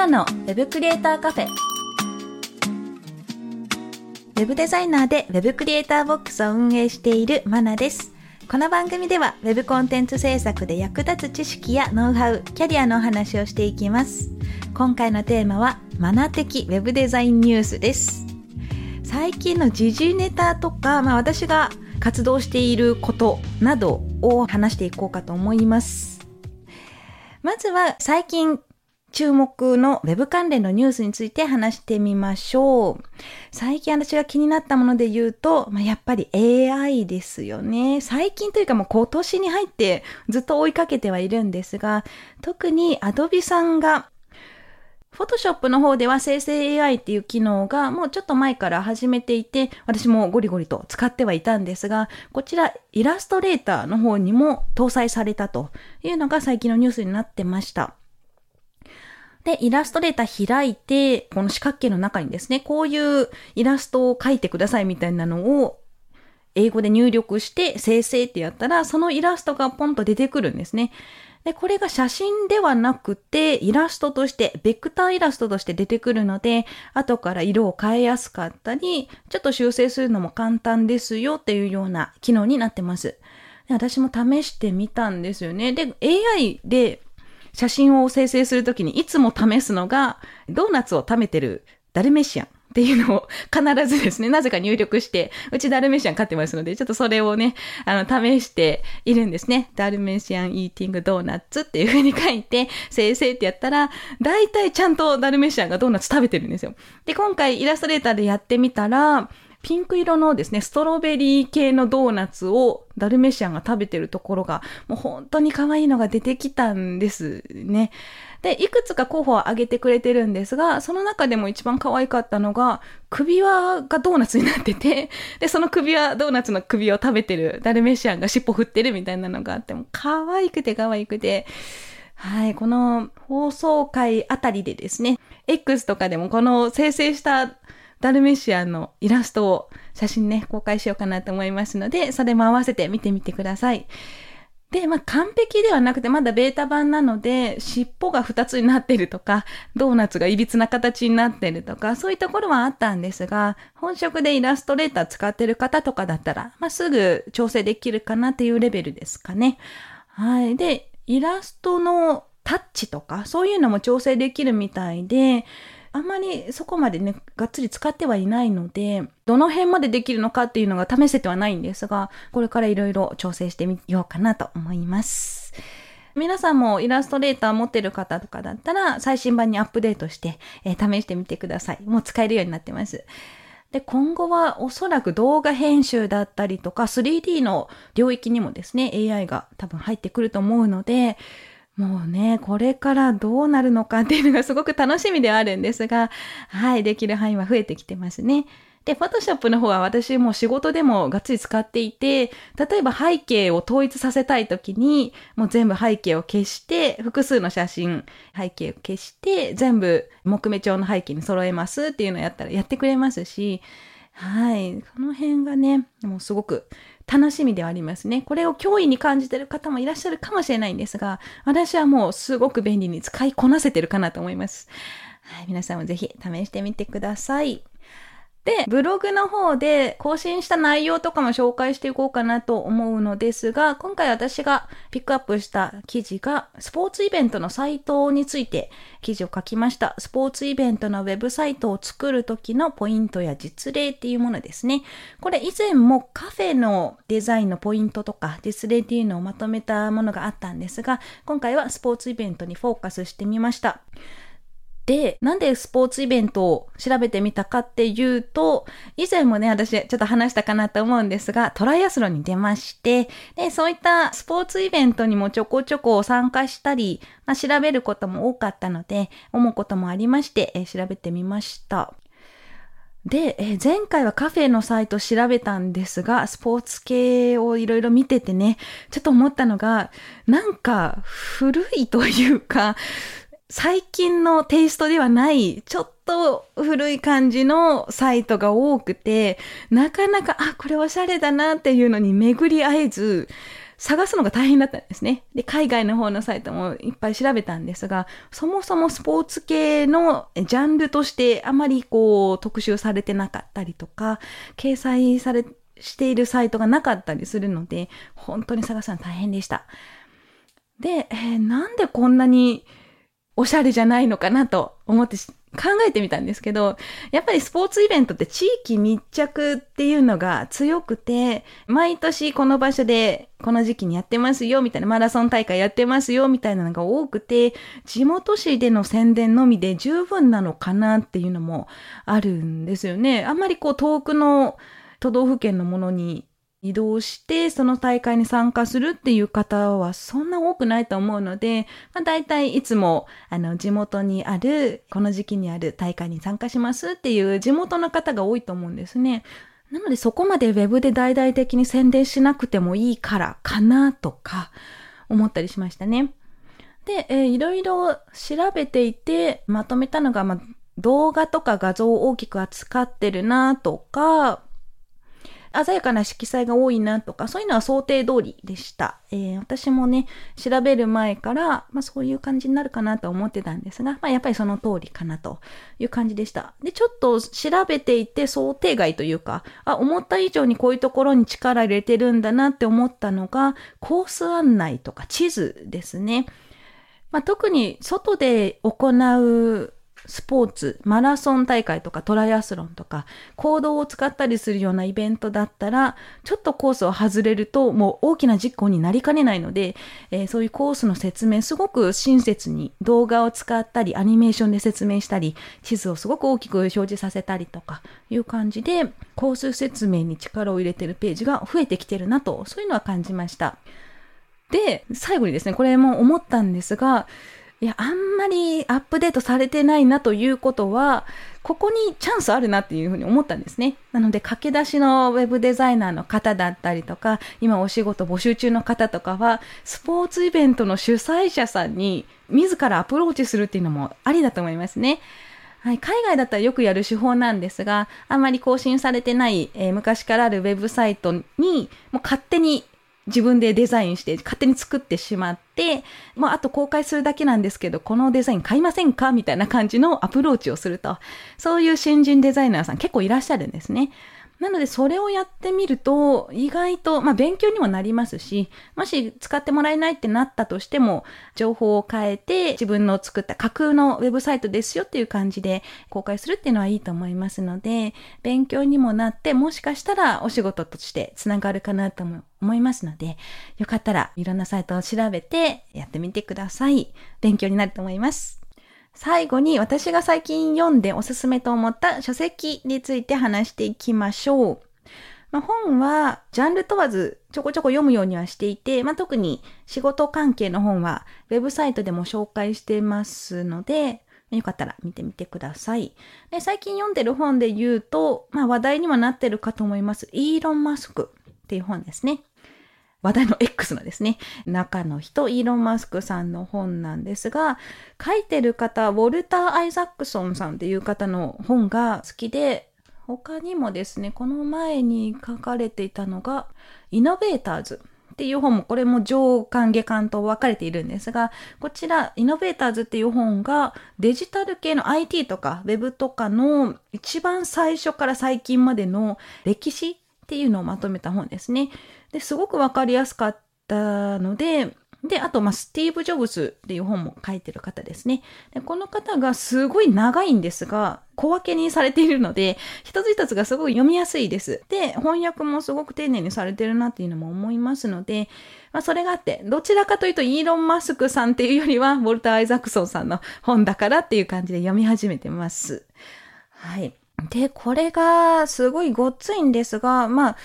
ナのウェブクリエイターカフェウェブデザイナーでウェブクリエイターボックスを運営しているマナですこの番組では Web コンテンツ制作で役立つ知識やノウハウ、キャリアのお話をしていきます。今回のテーマはマナ的 Web デザインニュースです。最近の時事ネタとか、まあ、私が活動していることなどを話していこうかと思います。まずは最近注目の Web 関連のニュースについて話してみましょう。最近私が気になったもので言うと、まあ、やっぱり AI ですよね。最近というかもう今年に入ってずっと追いかけてはいるんですが、特に Adobe さんが Photoshop の方では生成 AI っていう機能がもうちょっと前から始めていて、私もゴリゴリと使ってはいたんですが、こちらイラストレーターの方にも搭載されたというのが最近のニュースになってました。で、イラストレーター開いて、この四角形の中にですね、こういうイラストを描いてくださいみたいなのを英語で入力して生成ってやったら、そのイラストがポンと出てくるんですね。で、これが写真ではなくて、イラストとして、ベクターイラストとして出てくるので、後から色を変えやすかったり、ちょっと修正するのも簡単ですよっていうような機能になってます。で私も試してみたんですよね。で、AI で写真を生成するときにいつも試すのが、ドーナツを食べてるダルメシアンっていうのを必ずですね、なぜか入力して、うちダルメシアン飼ってますので、ちょっとそれをね、あの、試しているんですね。ダルメシアンイーティングドーナツっていう風に書いて、生成ってやったら、大体ちゃんとダルメシアンがドーナツ食べてるんですよ。で、今回イラストレーターでやってみたら、ピンク色のですね、ストロベリー系のドーナツをダルメシアンが食べてるところが、もう本当に可愛いのが出てきたんですね。で、いくつか候補を挙げてくれてるんですが、その中でも一番可愛かったのが、首輪がドーナツになってて、で、その首輪、ドーナツの首を食べてるダルメシアンが尻尾振ってるみたいなのがあって、も可愛くて可愛くて、はい、この放送回あたりでですね、X とかでもこの生成したダルメシアのイラストを写真ね、公開しようかなと思いますので、それも合わせて見てみてください。で、まあ、完璧ではなくて、まだベータ版なので、尻尾が2つになってるとか、ドーナツが歪な形になってるとか、そういうところはあったんですが、本職でイラストレーター使ってる方とかだったら、まあ、すぐ調整できるかなっていうレベルですかね。はい。で、イラストのタッチとか、そういうのも調整できるみたいで、あんまりそこまでね、がっつり使ってはいないので、どの辺までできるのかっていうのが試せてはないんですが、これからいろいろ調整してみようかなと思います。皆さんもイラストレーター持ってる方とかだったら、最新版にアップデートして、えー、試してみてください。もう使えるようになってます。で、今後はおそらく動画編集だったりとか 3D の領域にもですね、AI が多分入ってくると思うので、もうね、これからどうなるのかっていうのがすごく楽しみではあるんですが、はい、できる範囲は増えてきてますね。で、Photoshop の方は私も仕事でもがっつり使っていて、例えば背景を統一させたいときに、もう全部背景を消して、複数の写真、背景を消して、全部木目調の背景に揃えますっていうのをやったらやってくれますし、はい。この辺がね、もうすごく楽しみではありますね。これを脅威に感じてる方もいらっしゃるかもしれないんですが、私はもうすごく便利に使いこなせてるかなと思います。はい、皆さんもぜひ試してみてください。で、ブログの方で更新した内容とかも紹介していこうかなと思うのですが、今回私がピックアップした記事が、スポーツイベントのサイトについて記事を書きました。スポーツイベントのウェブサイトを作る時のポイントや実例っていうものですね。これ以前もカフェのデザインのポイントとか実例っていうのをまとめたものがあったんですが、今回はスポーツイベントにフォーカスしてみました。で、なんでスポーツイベントを調べてみたかっていうと、以前もね、私ちょっと話したかなと思うんですが、トライアスロンに出まして、で、そういったスポーツイベントにもちょこちょこ参加したり、まあ、調べることも多かったので、思うこともありまして、え調べてみました。で、え前回はカフェのサイト調べたんですが、スポーツ系をいろいろ見ててね、ちょっと思ったのが、なんか古いというか、最近のテイストではない、ちょっと古い感じのサイトが多くて、なかなか、あ、これおしゃれだなっていうのに巡り合えず、探すのが大変だったんですね。で、海外の方のサイトもいっぱい調べたんですが、そもそもスポーツ系のジャンルとしてあまりこう特集されてなかったりとか、掲載され、しているサイトがなかったりするので、本当に探すのは大変でした。で、えー、なんでこんなにおしゃれじゃないのかなと思って考えてみたんですけど、やっぱりスポーツイベントって地域密着っていうのが強くて、毎年この場所でこの時期にやってますよ、みたいなマラソン大会やってますよ、みたいなのが多くて、地元紙での宣伝のみで十分なのかなっていうのもあるんですよね。あんまりこう遠くの都道府県のものに移動してその大会に参加するっていう方はそんな多くないと思うので、まあ、大体いつもあの地元にある、この時期にある大会に参加しますっていう地元の方が多いと思うんですね。なのでそこまでウェブで大々的に宣伝しなくてもいいからかなとか思ったりしましたね。で、えー、いろいろ調べていてまとめたのが、まあ、動画とか画像を大きく扱ってるなとか、鮮やかな色彩が多いなとか、そういうのは想定通りでした。えー、私もね、調べる前から、まあそういう感じになるかなと思ってたんですが、まあやっぱりその通りかなという感じでした。で、ちょっと調べていて想定外というか、あ、思った以上にこういうところに力入れてるんだなって思ったのが、コース案内とか地図ですね。まあ、特に外で行うスポーツ、マラソン大会とかトライアスロンとか、行動を使ったりするようなイベントだったら、ちょっとコースを外れるともう大きな実行になりかねないので、えー、そういうコースの説明、すごく親切に動画を使ったり、アニメーションで説明したり、地図をすごく大きく表示させたりとかいう感じで、コース説明に力を入れてるページが増えてきてるなと、そういうのは感じました。で、最後にですね、これも思ったんですが、いや、あんまりアップデートされてないなということは、ここにチャンスあるなっていうふうに思ったんですね。なので、駆け出しのウェブデザイナーの方だったりとか、今お仕事募集中の方とかは、スポーツイベントの主催者さんに自らアプローチするっていうのもありだと思いますね。はい、海外だったらよくやる手法なんですが、あんまり更新されてない、えー、昔からあるウェブサイトに、もう勝手に自分でデザインして勝手に作ってしまって、まあ、あと公開するだけなんですけど、このデザイン買いませんか？みたいな感じのアプローチをすると、そういう新人デザイナーさん結構いらっしゃるんですね。なので、それをやってみると、意外と、まあ、勉強にもなりますし、もし使ってもらえないってなったとしても、情報を変えて、自分の作った架空のウェブサイトですよっていう感じで公開するっていうのはいいと思いますので、勉強にもなって、もしかしたらお仕事としてつながるかなと思いますので、よかったらいろんなサイトを調べてやってみてください。勉強になると思います。最後に私が最近読んでおすすめと思った書籍について話していきましょう。まあ、本はジャンル問わずちょこちょこ読むようにはしていて、まあ、特に仕事関係の本はウェブサイトでも紹介してますので、よかったら見てみてください。で最近読んでる本で言うと、まあ、話題にもなってるかと思います。イーロン・マスクっていう本ですね。話題の X のですね、中の人、イーロン・マスクさんの本なんですが、書いてる方、ウォルター・アイザックソンさんっていう方の本が好きで、他にもですね、この前に書かれていたのが、イノベーターズっていう本も、これも上巻下巻と分かれているんですが、こちら、イノベーターズっていう本がデジタル系の IT とか Web とかの一番最初から最近までの歴史っていうのをまとめた本ですね。で、すごくわかりやすかったので、で、あと、まあ、スティーブ・ジョブズっていう本も書いてる方ですね。でこの方がすごい長いんですが、小分けにされているので、一つ一つがすごい読みやすいです。で、翻訳もすごく丁寧にされてるなっていうのも思いますので、まあ、それがあって、どちらかというと、イーロン・マスクさんっていうよりは、ウォルター・アイザクソンさんの本だからっていう感じで読み始めてます。はい。で、これがすごいごっついんですが、まあ、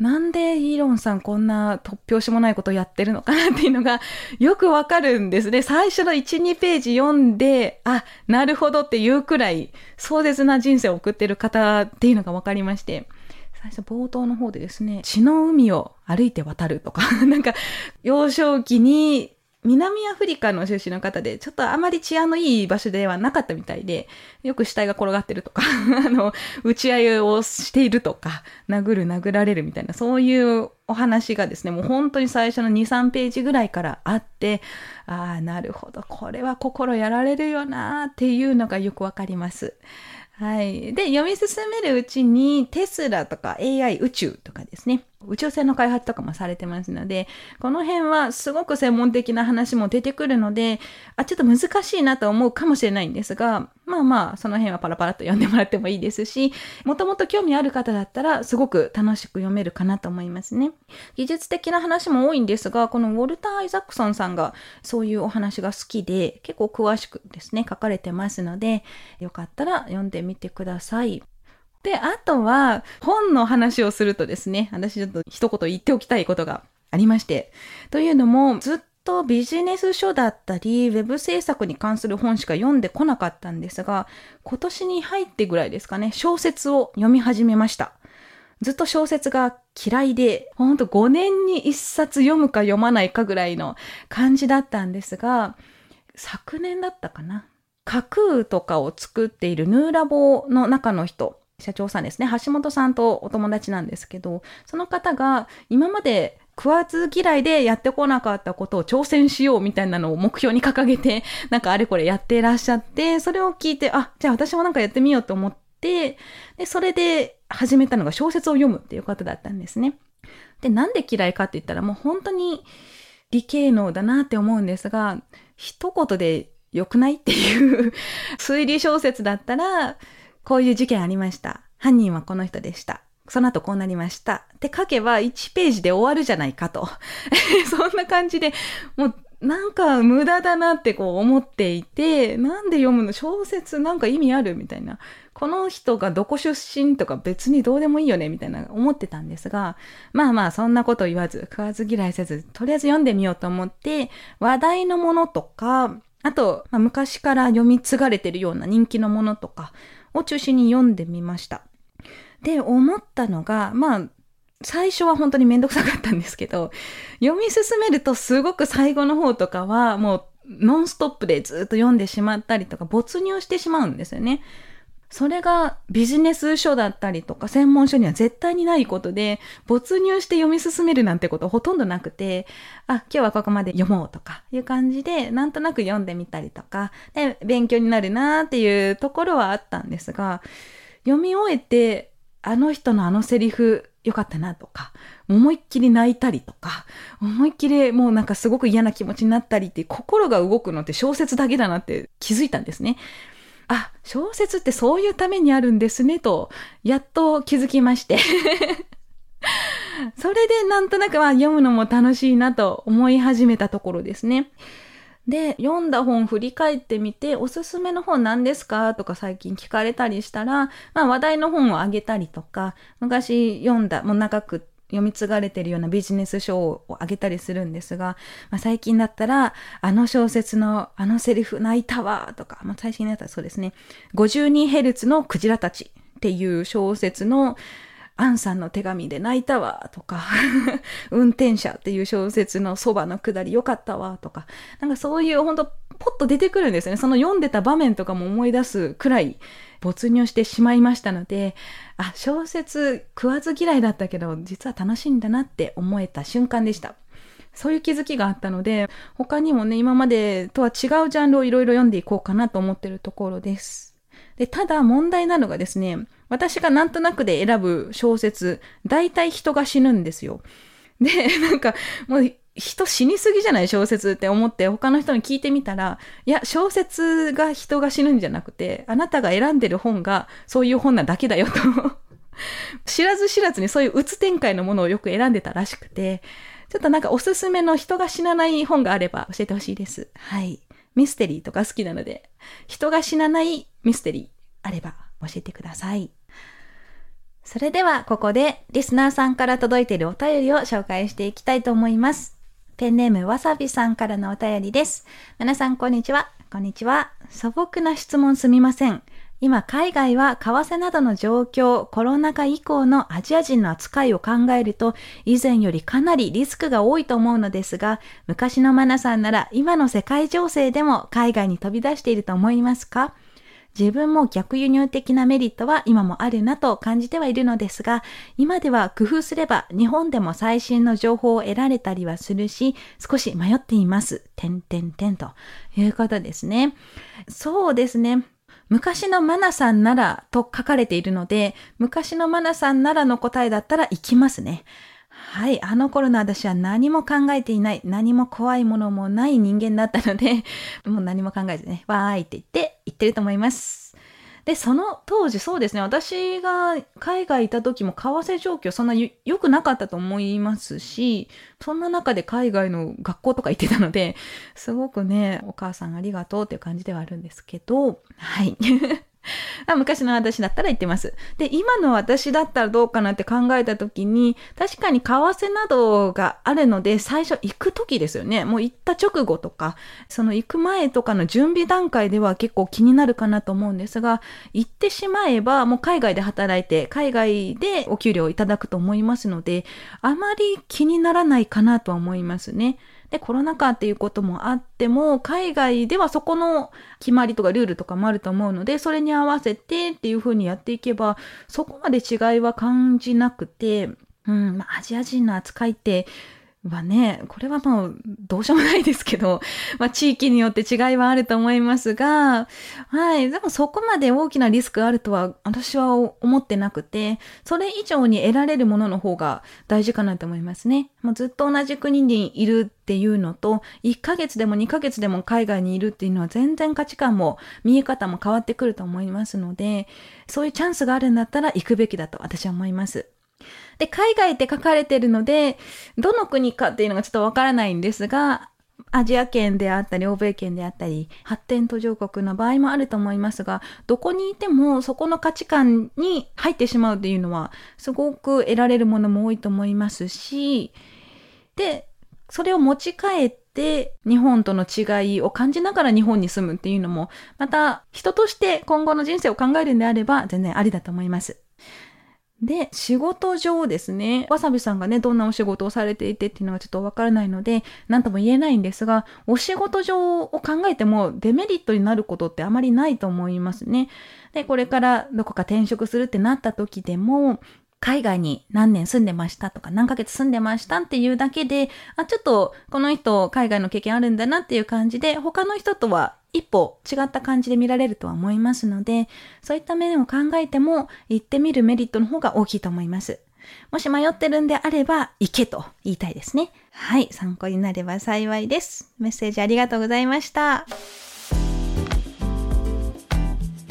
なんでイーロンさんこんな突拍子もないことやってるのかなっていうのがよくわかるんですね。最初の1、2ページ読んで、あ、なるほどっていうくらい壮絶な人生を送ってる方っていうのがわかりまして。最初冒頭の方でですね、血の海を歩いて渡るとか、なんか幼少期に南アフリカの出身の方で、ちょっとあまり治安のいい場所ではなかったみたいで、よく死体が転がってるとか、あの、打ち合いをしているとか、殴る殴られるみたいな、そういうお話がですね、もう本当に最初の2、3ページぐらいからあって、ああ、なるほど、これは心やられるよなっていうのがよくわかります。はい。で、読み進めるうちに、テスラとか AI 宇宙とかですね。宇宙船の開発とかもされてますので、この辺はすごく専門的な話も出てくるので、あ、ちょっと難しいなと思うかもしれないんですが、まあまあ、その辺はパラパラと読んでもらってもいいですし、もともと興味ある方だったら、すごく楽しく読めるかなと思いますね。技術的な話も多いんですが、このウォルター・アイザックソンさんがそういうお話が好きで、結構詳しくですね、書かれてますので、よかったら読んでみてください。で、あとは、本の話をするとですね、私ちょっと一言言っておきたいことがありまして。というのも、ずっとビジネス書だったり、ウェブ制作に関する本しか読んでこなかったんですが、今年に入ってぐらいですかね、小説を読み始めました。ずっと小説が嫌いで、ほんと5年に1冊読むか読まないかぐらいの感じだったんですが、昨年だったかな。架空とかを作っているヌーラボの中の人、社長さんですね、橋本さんとお友達なんですけど、その方が今まで食わず嫌いでやってこなかったことを挑戦しようみたいなのを目標に掲げて、なんかあれこれやってらっしゃって、それを聞いて、あ、じゃあ私もなんかやってみようと思って、で、それで始めたのが小説を読むっていうことだったんですね。で、なんで嫌いかって言ったらもう本当に理系能だなって思うんですが、一言で良くないっていう 推理小説だったら、こういう事件ありました。犯人はこの人でした。その後こうなりました。って書けば1ページで終わるじゃないかと。そんな感じで、もうなんか無駄だなってこう思っていて、なんで読むの？小説なんか意味ある？みたいな。この人がどこ出身とか別にどうでもいいよね？みたいな思ってたんですが、まあまあそんなこと言わず、食わず嫌いせず、とりあえず読んでみようと思って、話題のものとか、あと、まあ、昔から読み継がれてるような人気のものとか、を中心に読んでみました。で、思ったのが、まあ、最初は本当にめんどくさかったんですけど、読み進めるとすごく最後の方とかはもうノンストップでずっと読んでしまったりとか没入してしまうんですよね。それがビジネス書だったりとか専門書には絶対にないことで、没入して読み進めるなんてことほとんどなくて、あ、今日はここまで読もうとかいう感じで、なんとなく読んでみたりとか、で、勉強になるなーっていうところはあったんですが、読み終えて、あの人のあのセリフ良かったなとか、思いっきり泣いたりとか、思いっきりもうなんかすごく嫌な気持ちになったりって心が動くのって小説だけだなって気づいたんですね。あ、小説ってそういうためにあるんですね、と、やっと気づきまして それでなんとなくは読むのも楽しいなと思い始めたところですね。で、読んだ本振り返ってみて、おすすめの本何ですかとか最近聞かれたりしたら、まあ話題の本をあげたりとか、昔読んだ、もう長くっ読み継がれてるようなビジネス書をあげたりするんですが、まあ、最近だったら、あの小説のあのセリフ泣いたわとか、まあ、最近だったらそうですね、52Hz のクジラたちっていう小説のアンさんの手紙で泣いたわとか 運転者っていう小説のそばのくだりよかったわとか、なんかそういうほんとポッと出てくるんですよね。その読んでた場面とかも思い出すくらい没入してしまいましたので、あ、小説食わず嫌いだったけど、実は楽しいんだなって思えた瞬間でした。そういう気づきがあったので、他にもね、今までとは違うジャンルをいろいろ読んでいこうかなと思ってるところです。で、ただ問題なのがですね、私がなんとなくで選ぶ小説、大体人が死ぬんですよ。で、なんか、もう人死にすぎじゃない？小説って思って他の人に聞いてみたら、いや、小説が人が死ぬんじゃなくて、あなたが選んでる本がそういう本なだけだよと 知らず知らずにそういう鬱展開のものをよく選んでたらしくて、ちょっとなんかおすすめの人が死なない本があれば教えてほしいです。はい。ミステリーとか好きなので、人が死なないミステリーあれば教えてください。それではここでリスナーさんから届いているお便りを紹介していきたいと思います。ペンネームわさびさんからのお便りです。皆さんこんにちは。こんにちは。素朴な質問すみません。今、海外は為替などの状況、コロナ禍以降のアジア人の扱いを考えると、以前よりかなりリスクが多いと思うのですが、昔のマナさんなら今の世界情勢でも海外に飛び出していると思いますか？自分も逆輸入的なメリットは今もあるなと感じてはいるのですが、今では工夫すれば日本でも最新の情報を得られたりはするし、少し迷っています。てんてんてんということですね。そうですね。昔のマナさんならと書かれているので、昔のマナさんならの答えだったら行きますね。はい。あの頃の私は何も考えていない、何も怖いものもない人間だったので、もう何も考えずね、わーいって言って言ってると思います。で、その当時そうですね、私が海外いた時も為替状況そんな良くなかったと思いますし、そんな中で海外の学校とか行ってたので、すごくね、お母さんありがとうっていう感じではあるんですけど、はい。昔の私だったら言ってます。で、今の私だったらどうかなって考えた時に、確かに為替などがあるので、最初行く時ですよね。もう行った直後とか、その行く前とかの準備段階では結構気になるかなと思うんですが、行ってしまえばもう海外で働いて、海外でお給料をいただくと思いますので、あまり気にならないかなとは思いますね。で、コロナ禍っていうこともあっても、海外ではそこの決まりとかルールとかもあると思うので、それに合わせてっていうふうにやっていけば、そこまで違いは感じなくて、うん、まあ、アジア人の扱いって、はね、これはもうどうしようもないですけど、まあ地域によって違いはあると思いますが、はい、でもそこまで大きなリスクがあるとは私は思ってなくて、それ以上に得られるものの方が大事かなと思いますね。もうずっと同じ国にいるっていうのと、1ヶ月でも2ヶ月でも海外にいるっていうのは全然価値観も見え方も変わってくると思いますので、そういうチャンスがあるんだったら行くべきだと私は思います。で、海外って書かれてるので、どの国かっていうのがちょっとわからないんですが、アジア圏であったり、欧米圏であったり、発展途上国の場合もあると思いますが、どこにいてもそこの価値観に入ってしまうっていうのは、すごく得られるものも多いと思いますし、で、それを持ち帰って日本との違いを感じながら日本に住むっていうのも、また人として今後の人生を考えるんであれば全然ありだと思います。で、仕事上ですね、わさびさんがね、どんなお仕事をされていてっていうのがちょっとわからないので、なんとも言えないんですが、お仕事上を考えてもデメリットになることってあまりないと思いますね。で、これからどこか転職するってなった時でも、海外に何年住んでましたとか何ヶ月住んでましたっていうだけで、あ、ちょっとこの人海外の経験あるんだなっていう感じで、他の人とは一歩違った感じで見られるとは思いますので、そういった面を考えても行ってみるメリットの方が大きいと思います。もし迷ってるんであれば、行けと言いたいですね。はい、参考になれば幸いです。メッセージありがとうございました。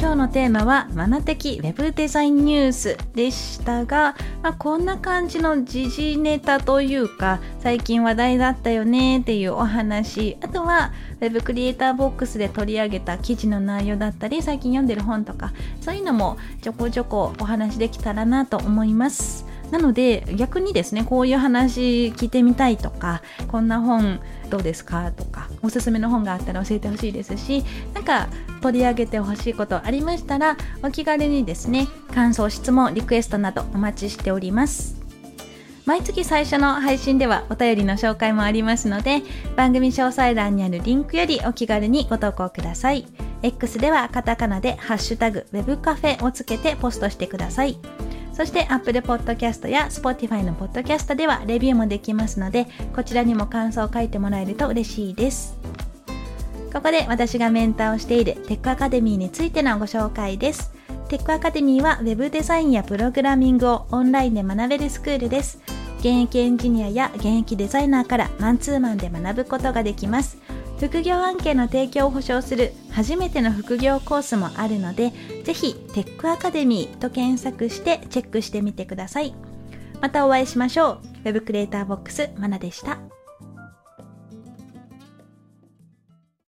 今日のテーマはマナ的ウェブデザインニュースでしたが、まあ、こんな感じの時事ネタというか最近話題だったよねっていうお話あとはウェブクリエイターボックスで取り上げた記事の内容だったり最近読んでる本とかそういうのもちょこちょこお話できたらなと思います。なので逆にですねこういう話聞いてみたいとかこんな本どうですかとかおすすめの本があったら教えてほしいですしなんか取り上げてほしいことありましたらお気軽にですね感想質問リクエストなどお待ちしております。毎月最初の配信ではお便りの紹介もありますので番組詳細欄にあるリンクよりお気軽にご投稿ください。X ではカタカナでハッシュタグ web カフェをつけてポストしてください。そして Apple Podcast や Spotify の Podcast ではレビューもできますので、こちらにも感想を書いてもらえると嬉しいです。ここで私がメンターをしているテックアカデミーについてのご紹介です。テックアカデミーは Web デザインやプログラミングをオンラインで学べるスクールです。現役エンジニアや現役デザイナーからマンツーマンで学ぶことができます。副業案件の提供を保証する初めての副業コースもあるので、ぜひテックアカデミーと検索してチェックしてみてください。またお会いしましょう。Web クリエイターボックスまなでした。